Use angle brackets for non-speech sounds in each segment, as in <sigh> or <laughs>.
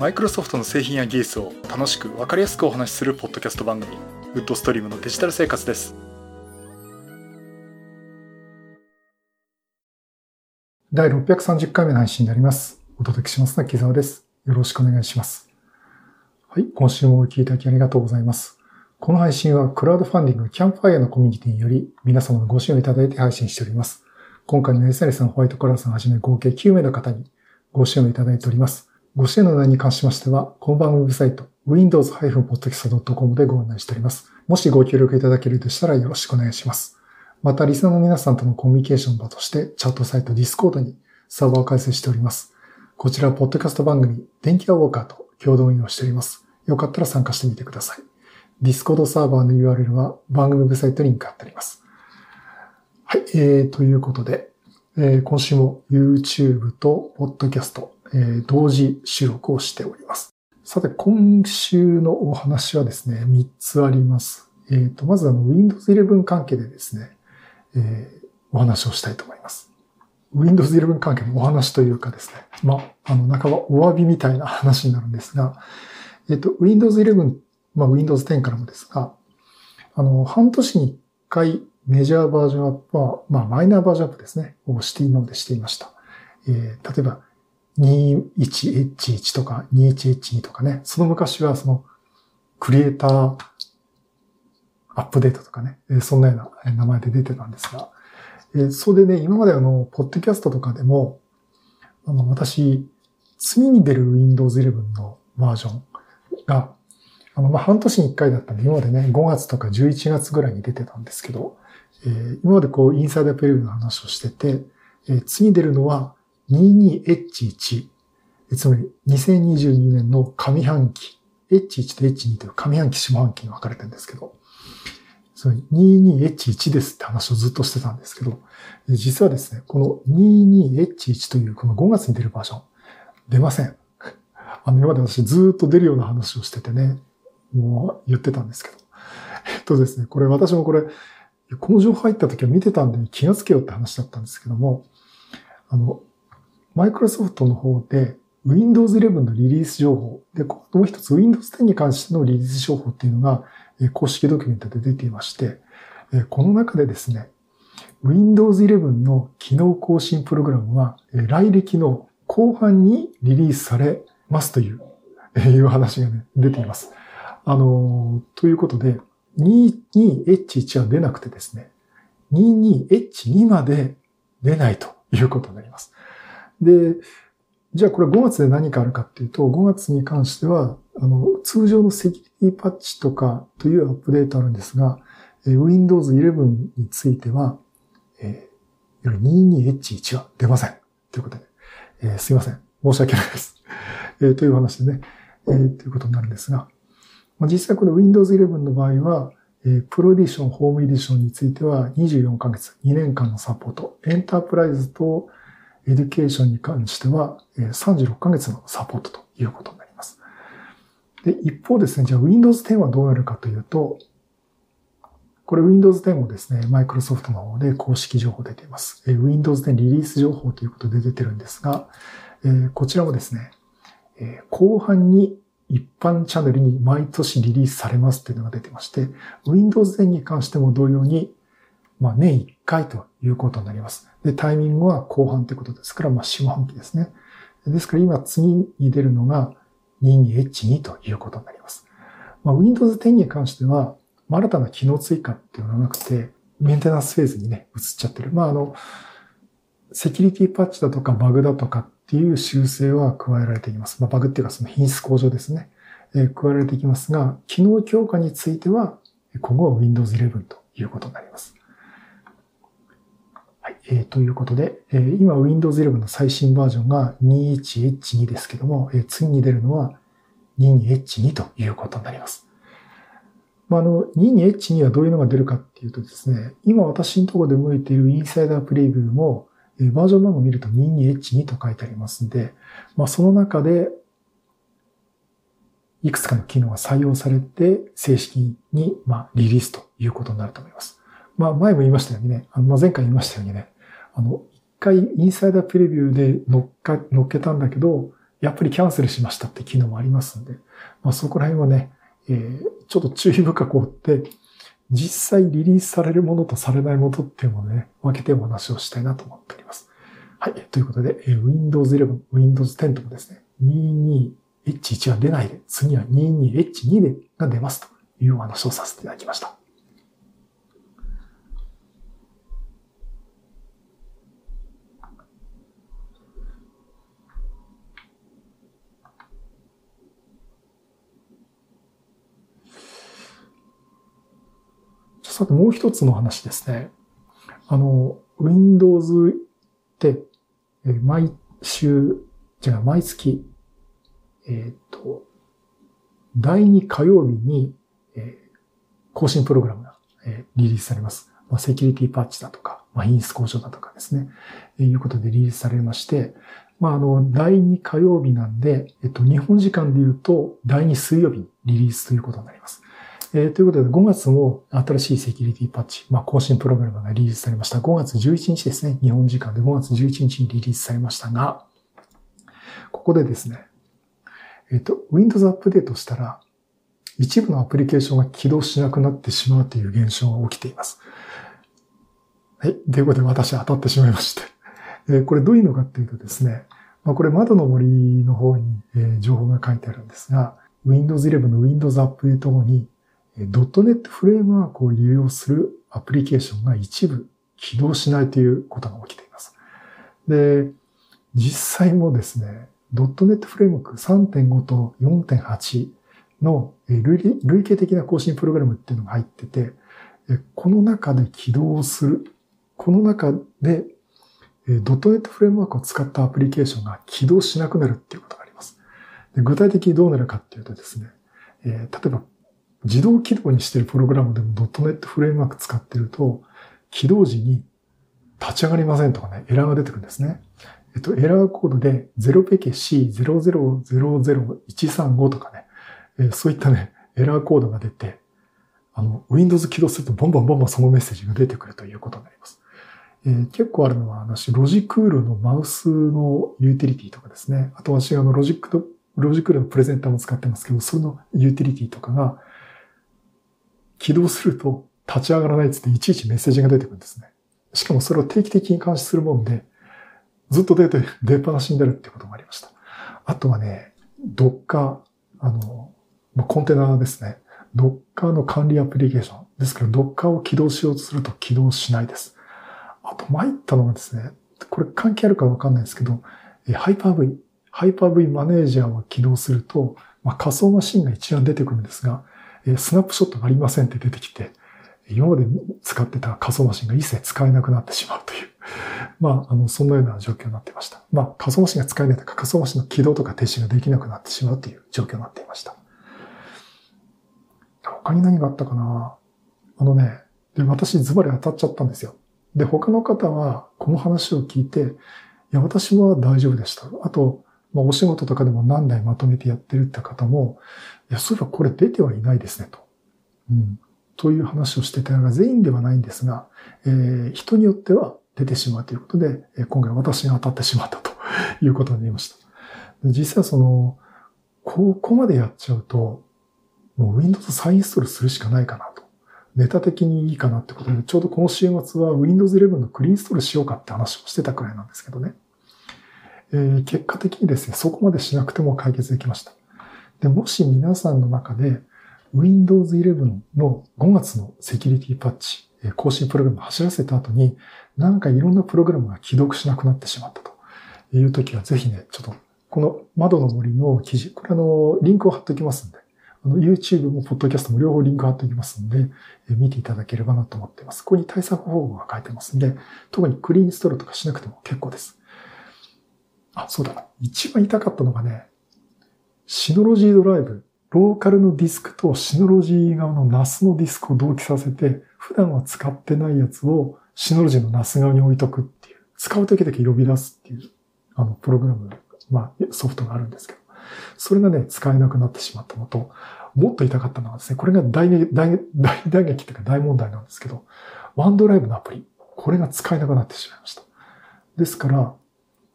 マイクロソフトの製品や技術を楽しく分かりやすくお話しするポッドキャスト番組ウッドストリームのデジタル生活です。第630回目の配信になります。お届けしますのは木澤です。よろしくお願いします。はい今週もお聞きいただきありがとうございます。この配信はクラウドファンディングキャンプファイアのコミュニティにより皆様のご支援をいただいて配信しております。今回の SR さん、ホワイトコラーさんはじめ合計9名の方にご支援をいただいております。ご支援の内容に関しましては、この番ウェブサイト、windows-podcast.com でご案内しております。もしご協力いただけるとしたらよろしくお願いします。また、リスナーの皆さんとのコミュニケーション場として、チャットサイト Discord にサーバーを開設しております。こちら、ポッドキャスト番組、電気屋ウォーカーと共同運用しております。よかったら参加してみてください。Discord サーバーの URL は番組ウェブサイトにリンク貼ってあります。はい、えー、ということで、えー、今週も YouTube と Podcast、えー、同時収録をしております。さて、今週のお話はですね、3つあります。えっ、ー、と、まずあの Windows 11関係でですね、えー、お話をしたいと思います。Windows 11関係のお話というかですね、まあ、あの、半ばお詫びみたいな話になるんですが、えっ、ー、と、Windows 11、まあ、Windows 10からもですが、あの、半年に1回メジャーバージョンアップは、まあ、マイナーバージョンアップですね、をして今までしていました。えー、例えば、21H1 とか 21H2 とかね、その昔はその、クリエイターアップデートとかね、そんなような名前で出てたんですが、それでね、今まであの、ポッドキャストとかでも、あの、私、次に出る Windows 11のバージョンが、あの、まあ、半年に1回だったんで、今までね、5月とか11月ぐらいに出てたんですけど、え、今までこう、インサイダープレビューの話をしてて、えー、次出るのは 22H1、つまり2022年の上半期、H1 と H2 という上半期、下半期に分かれてるんですけど、その 22H1 ですって話をずっとしてたんですけど、実はですね、この 22H1 というこの5月に出るバージョン、出ません。<laughs> あの、今まで私ずっと出るような話をしててね、もう言ってたんですけど。えっとですね、これ私もこれ、この情報入った時は見てたんで気がつけようって話だったんですけども、あの、マイクロソフトの方で Windows 11のリリース情報、で、もう一つ Windows 10に関してのリリース情報っていうのが公式ドキュメントで出ていまして、この中でですね、Windows 11の機能更新プログラムは来歴の後半にリリースされますという、いう話がね、出ています。あの、ということで、22H1 は出なくてですね、22H2 まで出ないということになります。で、じゃあこれ5月で何かあるかっていうと、5月に関しては、あの、通常のセキュリティパッチとかというアップデートあるんですが、Windows 11については、えー、22H1 は出ません。ということで、えー、すいません。申し訳ないです。えー、という話でね、えー、ということになるんですが、まあ実際この Windows 11の場合は、プロエディション、ホームエディションについては24ヶ月、2年間のサポート。エンタープライズとエデュケーションに関しては36ヶ月のサポートということになります。で、一方ですね、じゃあ Windows 10はどうなるかというと、これ Windows 10もですね、マイクロソフトの方で公式情報出ています。Windows 10リリース情報ということで出てるんですが、こちらもですね、後半に一般チャンネルに毎年リリースされますっていうのが出てまして、Windows 10に関しても同様に、まあ年1回ということになります。で、タイミングは後半ってことですから、まあ下半期ですね。ですから今次に出るのが 22H2 ということになります。まあ、Windows 10に関しては、新たな機能追加っていうのはなくて、メンテナンスフェーズにね、移っちゃってる。まあ、あの、セキュリティパッチだとかバグだとかっていう修正は加えられています。まあ、バグっていうかその品質向上ですね。えー、加えられていきますが、機能強化については、今後は Windows 11ということになります。えー、ということで、えー、今 Windows 11の最新バージョンが 21H2 ですけども、えー、次に出るのは 22H2 ということになります。まあ、あの、22H2 はどういうのが出るかっていうとですね、今私のところで向いているインサイダープレビューも、えバージョン番号を見ると 22H2 と書いてありますんで、まあ、その中で、いくつかの機能が採用されて、正式に、まあ、リリースということになると思います。まあ、前も言いましたようにね、まあ、前回言いましたようにね、あの、一回インサイダープレビューで乗っか、乗っけたんだけど、やっぱりキャンセルしましたって機能もありますんで、まあ、そこら辺はね、えー、ちょっと注意深く追って、実際リリースされるものとされないものっていうものをね、分けてお話をしたいなと思っております。はい。ということで、えー、Windows 11、Windows 10ともですね、22H1 は出ないで、次は 22H2 でが出ますというお話をさせていただきました。さてもう一つの話ですね。あの、Windows って、毎週、違う、毎月、えっ、ー、と、第2火曜日に、え、更新プログラムが、え、リリースされます。まあ、セキュリティパッチだとか、まあ、品質向上だとかですね、え、いうことでリリースされまして、まあ、あの、第2火曜日なんで、えっと、日本時間で言うと、第2水曜日にリリースということになります。えー、ということで、5月も新しいセキュリティパッチ、まあ、更新プログラムがリリースされました。5月11日ですね。日本時間で5月11日にリリースされましたが、ここでですね、えっ、ー、と、Windows アップデートしたら、一部のアプリケーションが起動しなくなってしまうという現象が起きています。はい。ということで私当たってしまいまして。えー、これどういうのかっていうとですね、まあ、これ窓の森の方に、えー、情報が書いてあるんですが、Windows 11の Windows アップデート後にドットネットフレームワークを利用するアプリケーションが一部起動しないということが起きています。で、実際もですね、ドットネットフレームワーク3.5と4.8の累計的な更新プログラムっていうのが入ってて、この中で起動する、この中でドットネットフレームワークを使ったアプリケーションが起動しなくなるっていうことがあります。具体的にどうなるかっていうとですね、例えば自動起動にしてるプログラムでも .NET フレームワーク使ってると、起動時に立ち上がりませんとかね、エラーが出てくるんですね。えっと、エラーコードで 0xC0000135 とかね、えー、そういったね、エラーコードが出て、あの、Windows 起動するとボンボンボンボンそのメッセージが出てくるということになります。えー、結構あるのは、私、ロジクールのマウスのユーティリティとかですね。あと私、あの、ロジックロジクールのプレゼンターも使ってますけど、そのユーティリティとかが、起動すると立ち上がらないっつっていちいちメッセージが出てくるんですね。しかもそれを定期的に監視するもんで、ずっと出て、出っ放しになるってこともありました。あとはね、ドッカー、あの、コンテナですね。ドッカーの管理アプリケーション。ですから、ドッカーを起動しようとすると起動しないです。あと、参ったのがですね、これ関係あるかわかんないですけど、ハイパー V、ハイパー V マネージャーを起動すると、まあ、仮想マシンが一覧出てくるんですが、えスナップショットがありませんって出てきて、今まで使ってた仮想マシンが一切使えなくなってしまうという、<laughs> まあ、あの、そんなような状況になっていました。まあ、仮想マシンが使えないとか、仮想マシンの起動とか停止ができなくなってしまうという状況になっていました。他に何があったかな？あのね、で、私ズバリ当たっちゃったんですよ。で、他の方はこの話を聞いて、いや、私は大丈夫でした。あと、まあ、お仕事とかでも何台まとめてやってるって方も、いや、そういえばこれ出てはいないですね、と。うん。という話をしてたのが全員ではないんですが、えー、人によっては出てしまうということで、今回私が当たってしまったと <laughs> いうことになりました。実際その、ここまでやっちゃうと、もう Windows 再インストールするしかないかなと。ネタ的にいいかなってことで、ちょうどこの週末は Windows 11のクリーンストールしようかって話をしてたくらいなんですけどね。えー、結果的にですね、そこまでしなくても解決できました。で、もし皆さんの中で Windows 11の5月のセキュリティパッチ、更新プログラムを走らせた後に、なんかいろんなプログラムが既読しなくなってしまったという時は、ぜひね、ちょっとこの窓の森の記事、これあの、リンクを貼っておきますんで、あの、YouTube も Podcast も両方リンク貼っておきますんで、見ていただければなと思っています。ここに対策方法が書いてますんで、特にクリーンストールとかしなくても結構です。あ、そうだ。一番痛かったのがね、シノロジードライブ、ローカルのディスクとシノロジー側の NAS のディスクを同期させて、普段は使ってないやつをシノロジーの NAS 側に置いとくっていう、使うときだけ呼び出すっていう、あの、プログラム、まあ、ソフトがあるんですけど、それがね、使えなくなってしまったのと、もっと痛かったのはですね、これが大大大打撃っていうか大問題なんですけど、OneDrive のアプリ、これが使えなくなってしまいました。ですから、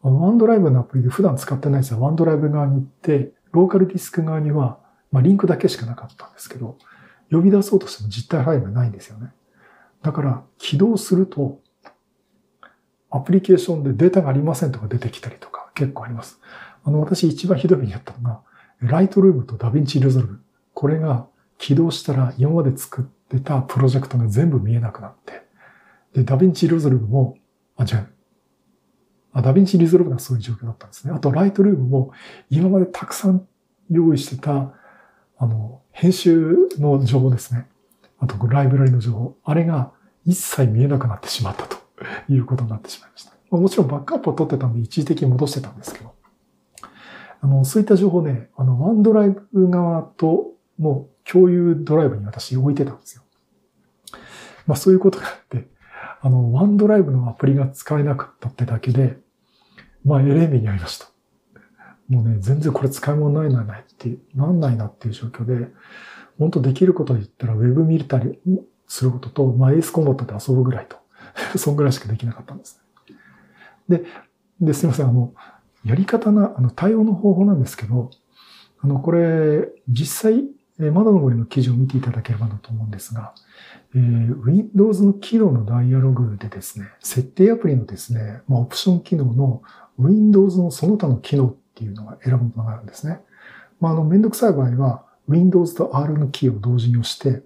OneDrive のアプリで普段使ってないですよ。 OneDrive 側に行って、ローカルディスク側には、まあ、リンクだけしかなかったんですけど、呼び出そうとしても実体ファイルがないんですよね。だから、起動すると、アプリケーションでデータがありませんとか出てきたりとか結構あります。あの、私一番ひどい目にあったのが、 Lightroom と DaVinci Resolve。これが起動したら今まで作ってたプロジェクトが全部見えなくなって、で、 DaVinci Resolve も、あ、違う。 DaVinci Resolve がそういう状況だったんですね。あと、 Lightroom も今までたくさん用意してた、あの、編集の情報ですね。あと、ライブラリの情報。あれが一切見えなくなってしまったということになってしまいました。もちろんバックアップを取ってたんで一時的に戻してたんですけど、あの、そういった情報ね、あの、ワンドライブ側との共有ドライブに私置いてたんですよ。まあそういうことがあって、あの、ワンドライブのアプリが使えなかったってだけで、まあ、エレミにありました。もうね、全然これ使い物ないなないって、なんないなっていう状況で、本当できること言ったら、ウェブ見たりすることと、まあ、エースコンバットで遊ぶぐらいと。<laughs> そんぐらいしかできなかったんです。で、で、すいません、あの、やり方な、あの、対応の方法なんですけど、あの、これ、実際、窓の上の記事を見ていただければなと思うんですが、えー、Windows の機能のダイアログでですね、設定アプリのですね、まあ、オプション機能の Windows のその他の機能っていうのが選ぶものがあるんですね。まあ、あの、めんどくさい場合は、Windows と R のキーを同時に押して、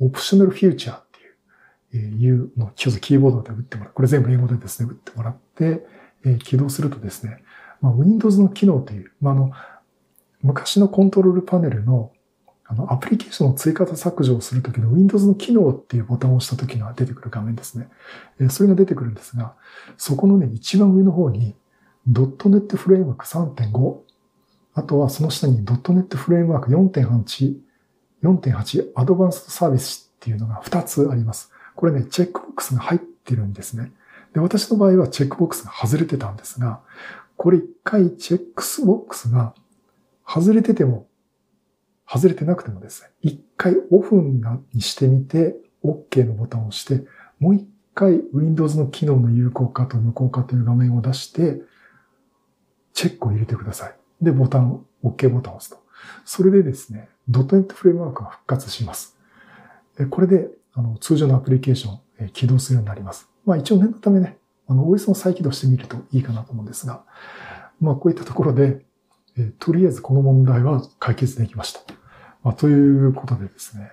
オプショナルフューチャーっていう、えー、いうのをキーボードで打ってもらう。これ全部英語でですね、打ってもらって、えー、起動するとですね、まあ、Windows の機能という、まあ、あの、昔のコントロールパネルのあの、アプリケーションの追加と削除をするときの Windows の機能っていうボタンを押したときが出てくる画面ですね。えそれが出てくるんですが、そこのね、一番上の方に .NET フレームワーク3.5、あとはその下に .NET フレームワーク4.8、4.8アドバンストサービスっていうのが2つあります。これね、チェックボックスが入ってるんですね。で、私の場合はチェックボックスが外れてたんですが、これ一回チェックボックスが外れてても外れてなくてもですね、一回オフにしてみて、OK のボタンを押して、もう一回 Windows の機能の有効化と無効化という画面を出して、チェックを入れてください。で、ボタンを、OK ボタンを押すと。それでですね、.NET フレームワークが復活します。これで、あの、通常のアプリケーション、起動するようになります。まあ一応念のためね、あの、OS の再起動してみるといいかなと思うんですが、まあこういったところで、えとりあえずこの問題は解決できました。まあ、ということでですね、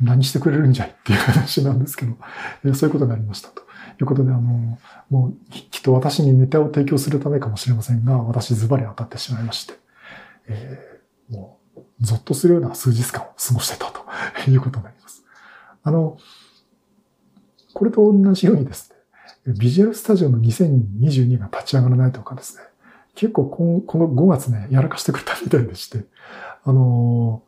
何してくれるんじゃいっていう話なんですけど、そういうことがありましたということで、あの、もうきっと私にネタを提供するためかもしれませんが、私ズバリ当たってしまいまして、えー、もう、ゾッとするような数日間を過ごしてたということになります。あの、これと同じようにですね、ビジュアルスタジオの2022が立ち上がらないとかですね、結構この5月ね、やらかしてくれたみたいでして、あの、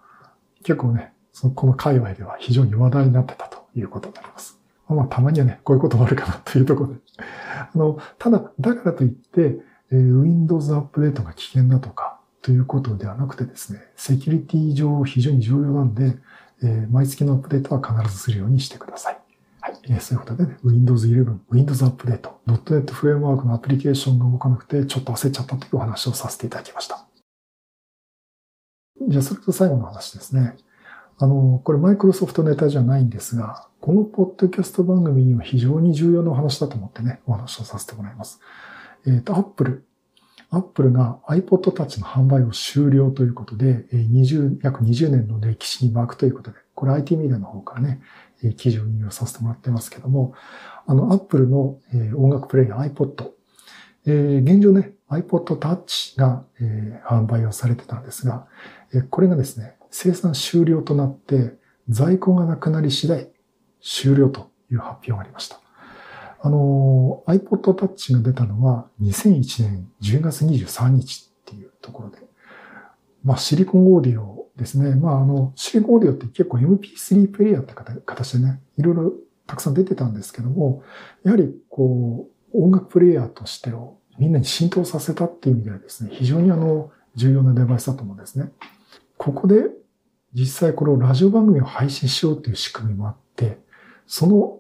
結構ね、そのこの界隈では非常に話題になってたということになります。まあ、たまにはね、こういうこともあるかなというところで。<laughs> あの、ただ、だからといって、えー、Windows アップデートが危険だとか、ということではなくてですね、セキュリティ上非常に重要なんで、えー、毎月のアップデートは必ずするようにしてください。はい。えー、そういうことでね、Windows 11、Windows アップデート、.NET フレームワークのアプリケーションが動かなくて、ちょっと焦っちゃったというお話をさせていただきました。じゃあ、それと最後の話ですね。あの、これマイクロソフトネタじゃないんですが、このポッドキャスト番組には非常に重要なお話だと思ってね、お話をさせてもらいます。えっ、ー、と、Apple。Apple が iPod Touch の販売を終了ということで、20約20年の歴史に巻くということで、これ IT メディアの方からね、記事を引用させてもらってますけども、あの、Apple の音楽プレイヤー iPod。え、現状ね、iPod Touch が、販売をされてたんですが、これがですね、生産終了となって、在庫がなくなり次第終了という発表がありました。あの、iPod Touch が出たのは2001年10月23日っていうところで、まあシリコンオーディオですね。まああの、シリコンオーディオって結構 MP3 プレイヤーって形でね、いろいろたくさん出てたんですけども、やはりこう、音楽プレイヤーとしてをみんなに浸透させたっていう意味ではですね、非常にあの、重要なデバイスだと思うんですね。ここで実際このラジオ番組を配信しようという仕組みもあって、その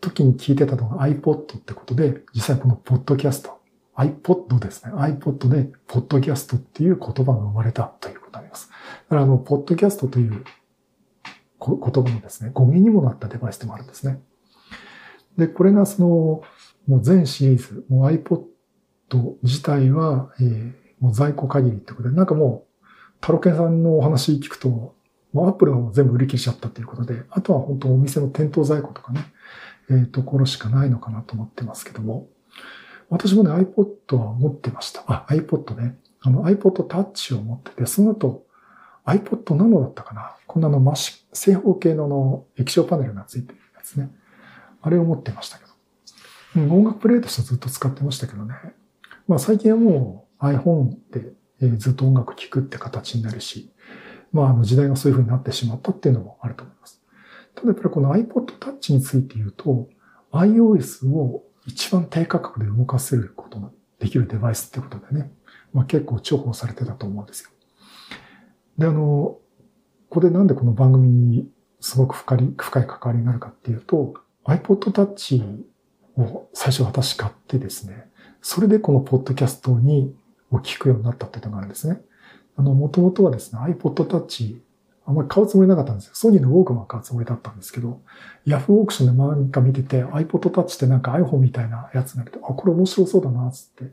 時に聞いてたのが iPod ってことで、実際このポッドキャスト、iPod ですね。iPod で、ポッドキャストっていう言葉が生まれたということになります。だからあの、ポッドキャストという言葉のですね、語源にもなったデバイスでもあるんですね。で、これがその、もう全シリーズ、もう iPod 自体は、えー、もう在庫限りってことで、なんかもう、タロケンさんのお話聞くと、もうアップルが全部売り切れちゃったということで、あとは本当お店の店頭在庫とかね、えー、ところしかないのかなと思ってますけども、私もね、iPod は持ってました。あ、iPod ね。あの iPod Touch を持ってて、その後、iPod Nano だったかな。こんなの真正方形のの液晶パネルがついてるやつね。あれを持ってましたけど。うん、音楽プレイとしてずっと使ってましたけどね。まあ最近はもう iPhone で、え、ずっと音楽聴くって形になるし、まああの時代がそういう風になってしまったっていうのもあると思います。ただやっぱりこの iPod Touch について言うと、iOS を一番低価格で動かせることのできるデバイスってことでね、まあ、結構重宝されてたと思うんですよ。で、あの、ここでなんでこの番組にすごく深い関わりがあるかっていうと、iPod Touch を最初私買ってですね、それでこのポッドキャストにを聞くようになったっていうのがあるんですね。あの、もともとはですね、iPod Touch あんまり買うつもりなかったんですよ。ソニーのウォークマン買うつもりだったんですけど、ヤフーオークションでなんか見てて iPod Touch ってなんか iPhone みたいなやつが出て、あ、これ面白そうだな、つって。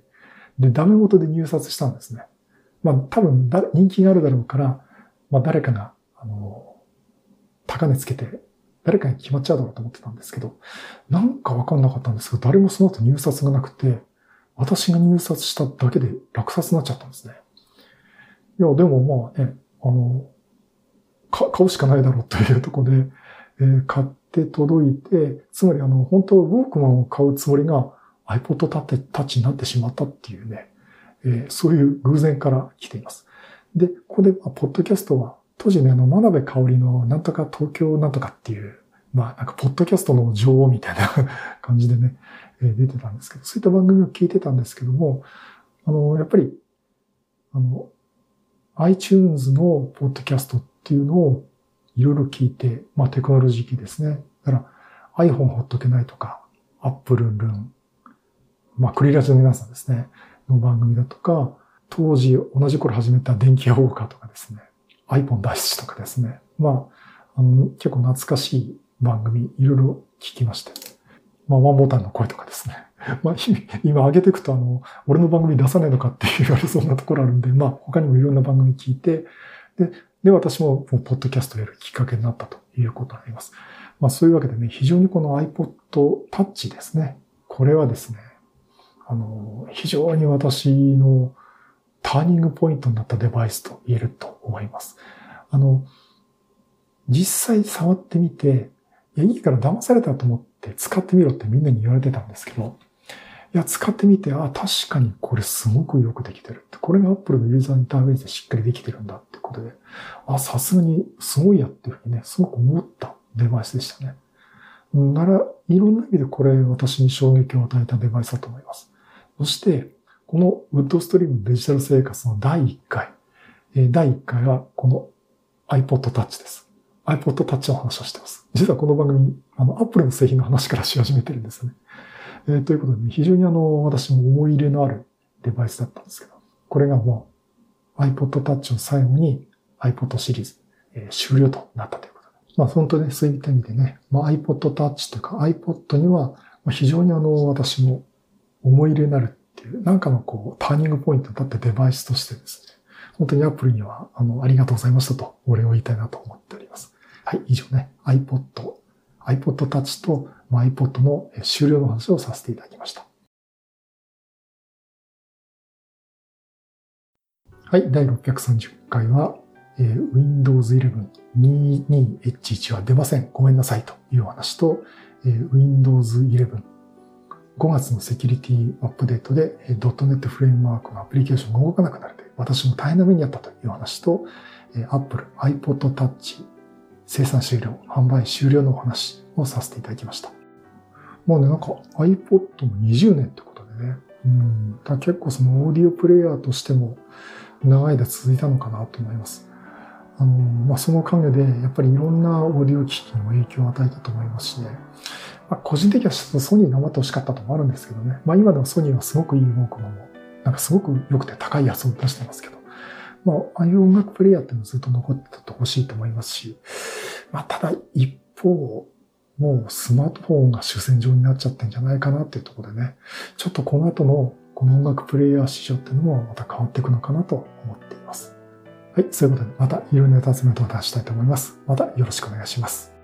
で、ダメ元で入札したんですね。まあ多分人気があるだろうから、まあ誰かが、あの、高値つけて、誰かに決まっちゃうだろうと思ってたんですけど、なんかわかんなかったんですけど、誰もその後入札がなくて、私が入札しただけで落札になっちゃったんですね。いや、でもまあね、あの、買うしかないだろうというところで、えー、買って届いて、つまりあの、本当ウォークマンを買うつもりが iPod タッチになってしまったっていうね、えー、そういう偶然から来ています。で、ここで、まあ、ポッドキャストは、当時ね、あの、真鍋香織のなんとか東京なんとかっていう、まあ、なんか、ポッドキャストの女王みたいな <laughs> 感じでね、えー、出てたんですけど、そういった番組を聞いてたんですけども、あの、やっぱり、あの、iTunes のポッドキャストっていうのをいろいろ聞いて、まあテクノロジー機ですね。だから iPhone ほっとけないとか、Apple ルン、まあクリラジの皆さんですね、の番組だとか、当時同じ頃始めた電気屋ウォーカーとかですね、iPhone 脱出とかですね。まあ、あの結構懐かしい番組、いろいろ聞きまして。まあ、ワンボタンの声とかですね。<laughs> まあ、今上げていくと、あの、俺の番組出さないのかって言われそうなところあるんで、まあ、他にもいろんな番組聞いて、で、で、私もポッドキャストやるきっかけになったということになります。まあそういうわけでね、非常にこの iPod Touch ですね。これはですね、あの、非常に私のターニングポイントになったデバイスと言えると思います。あの、実際触ってみて、いや、いいから騙されたと思って使ってみろってみんなに言われてたんですけど、いや、使ってみて、あ、確かにこれすごくよくできてるって。これが Apple のユーザーインターフェースでしっかりできてるんだってことで、あ、さすがにすごいやっていうふうにね、すごく思ったデバイスでしたね。なら、いろんな意味でこれ私に衝撃を与えたデバイスだと思います。そして、このウッドストリームデジタル生活の第1回、第1回はこの iPod Touch です。iPod Touch の話をしています。実はこの番組、あの、Apple の製品の話からし始めてるんですよね。えー、ということで、非常にあの、私も思い入れのあるデバイスだったんですけど、これがもう iPod Touch の最後に iPod シリーズ、えー、終了となったということで。まあ本当にそういった意味でね、まあ iPod Touch というか iPod には非常にあの、私も思い入れになるっていう、なんかのこう、ターニングポイントだったデバイスとしてですね、本当に Apple には、あの、ありがとうございましたと、お礼を言いたいなと思っております。はい、以上ね、iPod、iPod Touch と iPod の終了の話をさせていただきました。はい、第630回は、えー、Windows 11 22H1 は出ません。ごめんなさいという話と、えー、Windows 11 5月のセキュリティアップデートで、えー、.NET フレームワークのアプリケーションが動かなくなるで、私も大変な目にあったという話と、えー、Apple iPod Touch 生産終了、販売終了のお話をさせていただきました。もうね、なんか iPod も20年ってことでね、うん、結構そのオーディオプレイヤーとしても長い間続いたのかなと思います。あの、まあ、その陰で、やっぱりいろんなオーディオ機器にも影響を与えたと思いますしね。まあ、個人的にはちょっとソニー頑張ってほしかったともあるんですけどね。まあ今でもソニーはすごくいいウォークマンも、なんかすごく良くて高いやつを出してますけど、まあ、ああいう音楽プレイヤーっていうのはずっと残っててほしいと思いますし、まあただ一方、もうスマートフォンが主戦場になっちゃってんじゃないかなっていうところでね、ちょっとこの後のこの音楽プレイヤー市場っていうのもまた変わっていくのかなと思っています。はい、そういうことでまたいろんなネタ集めと出したいと思います。またよろしくお願いします。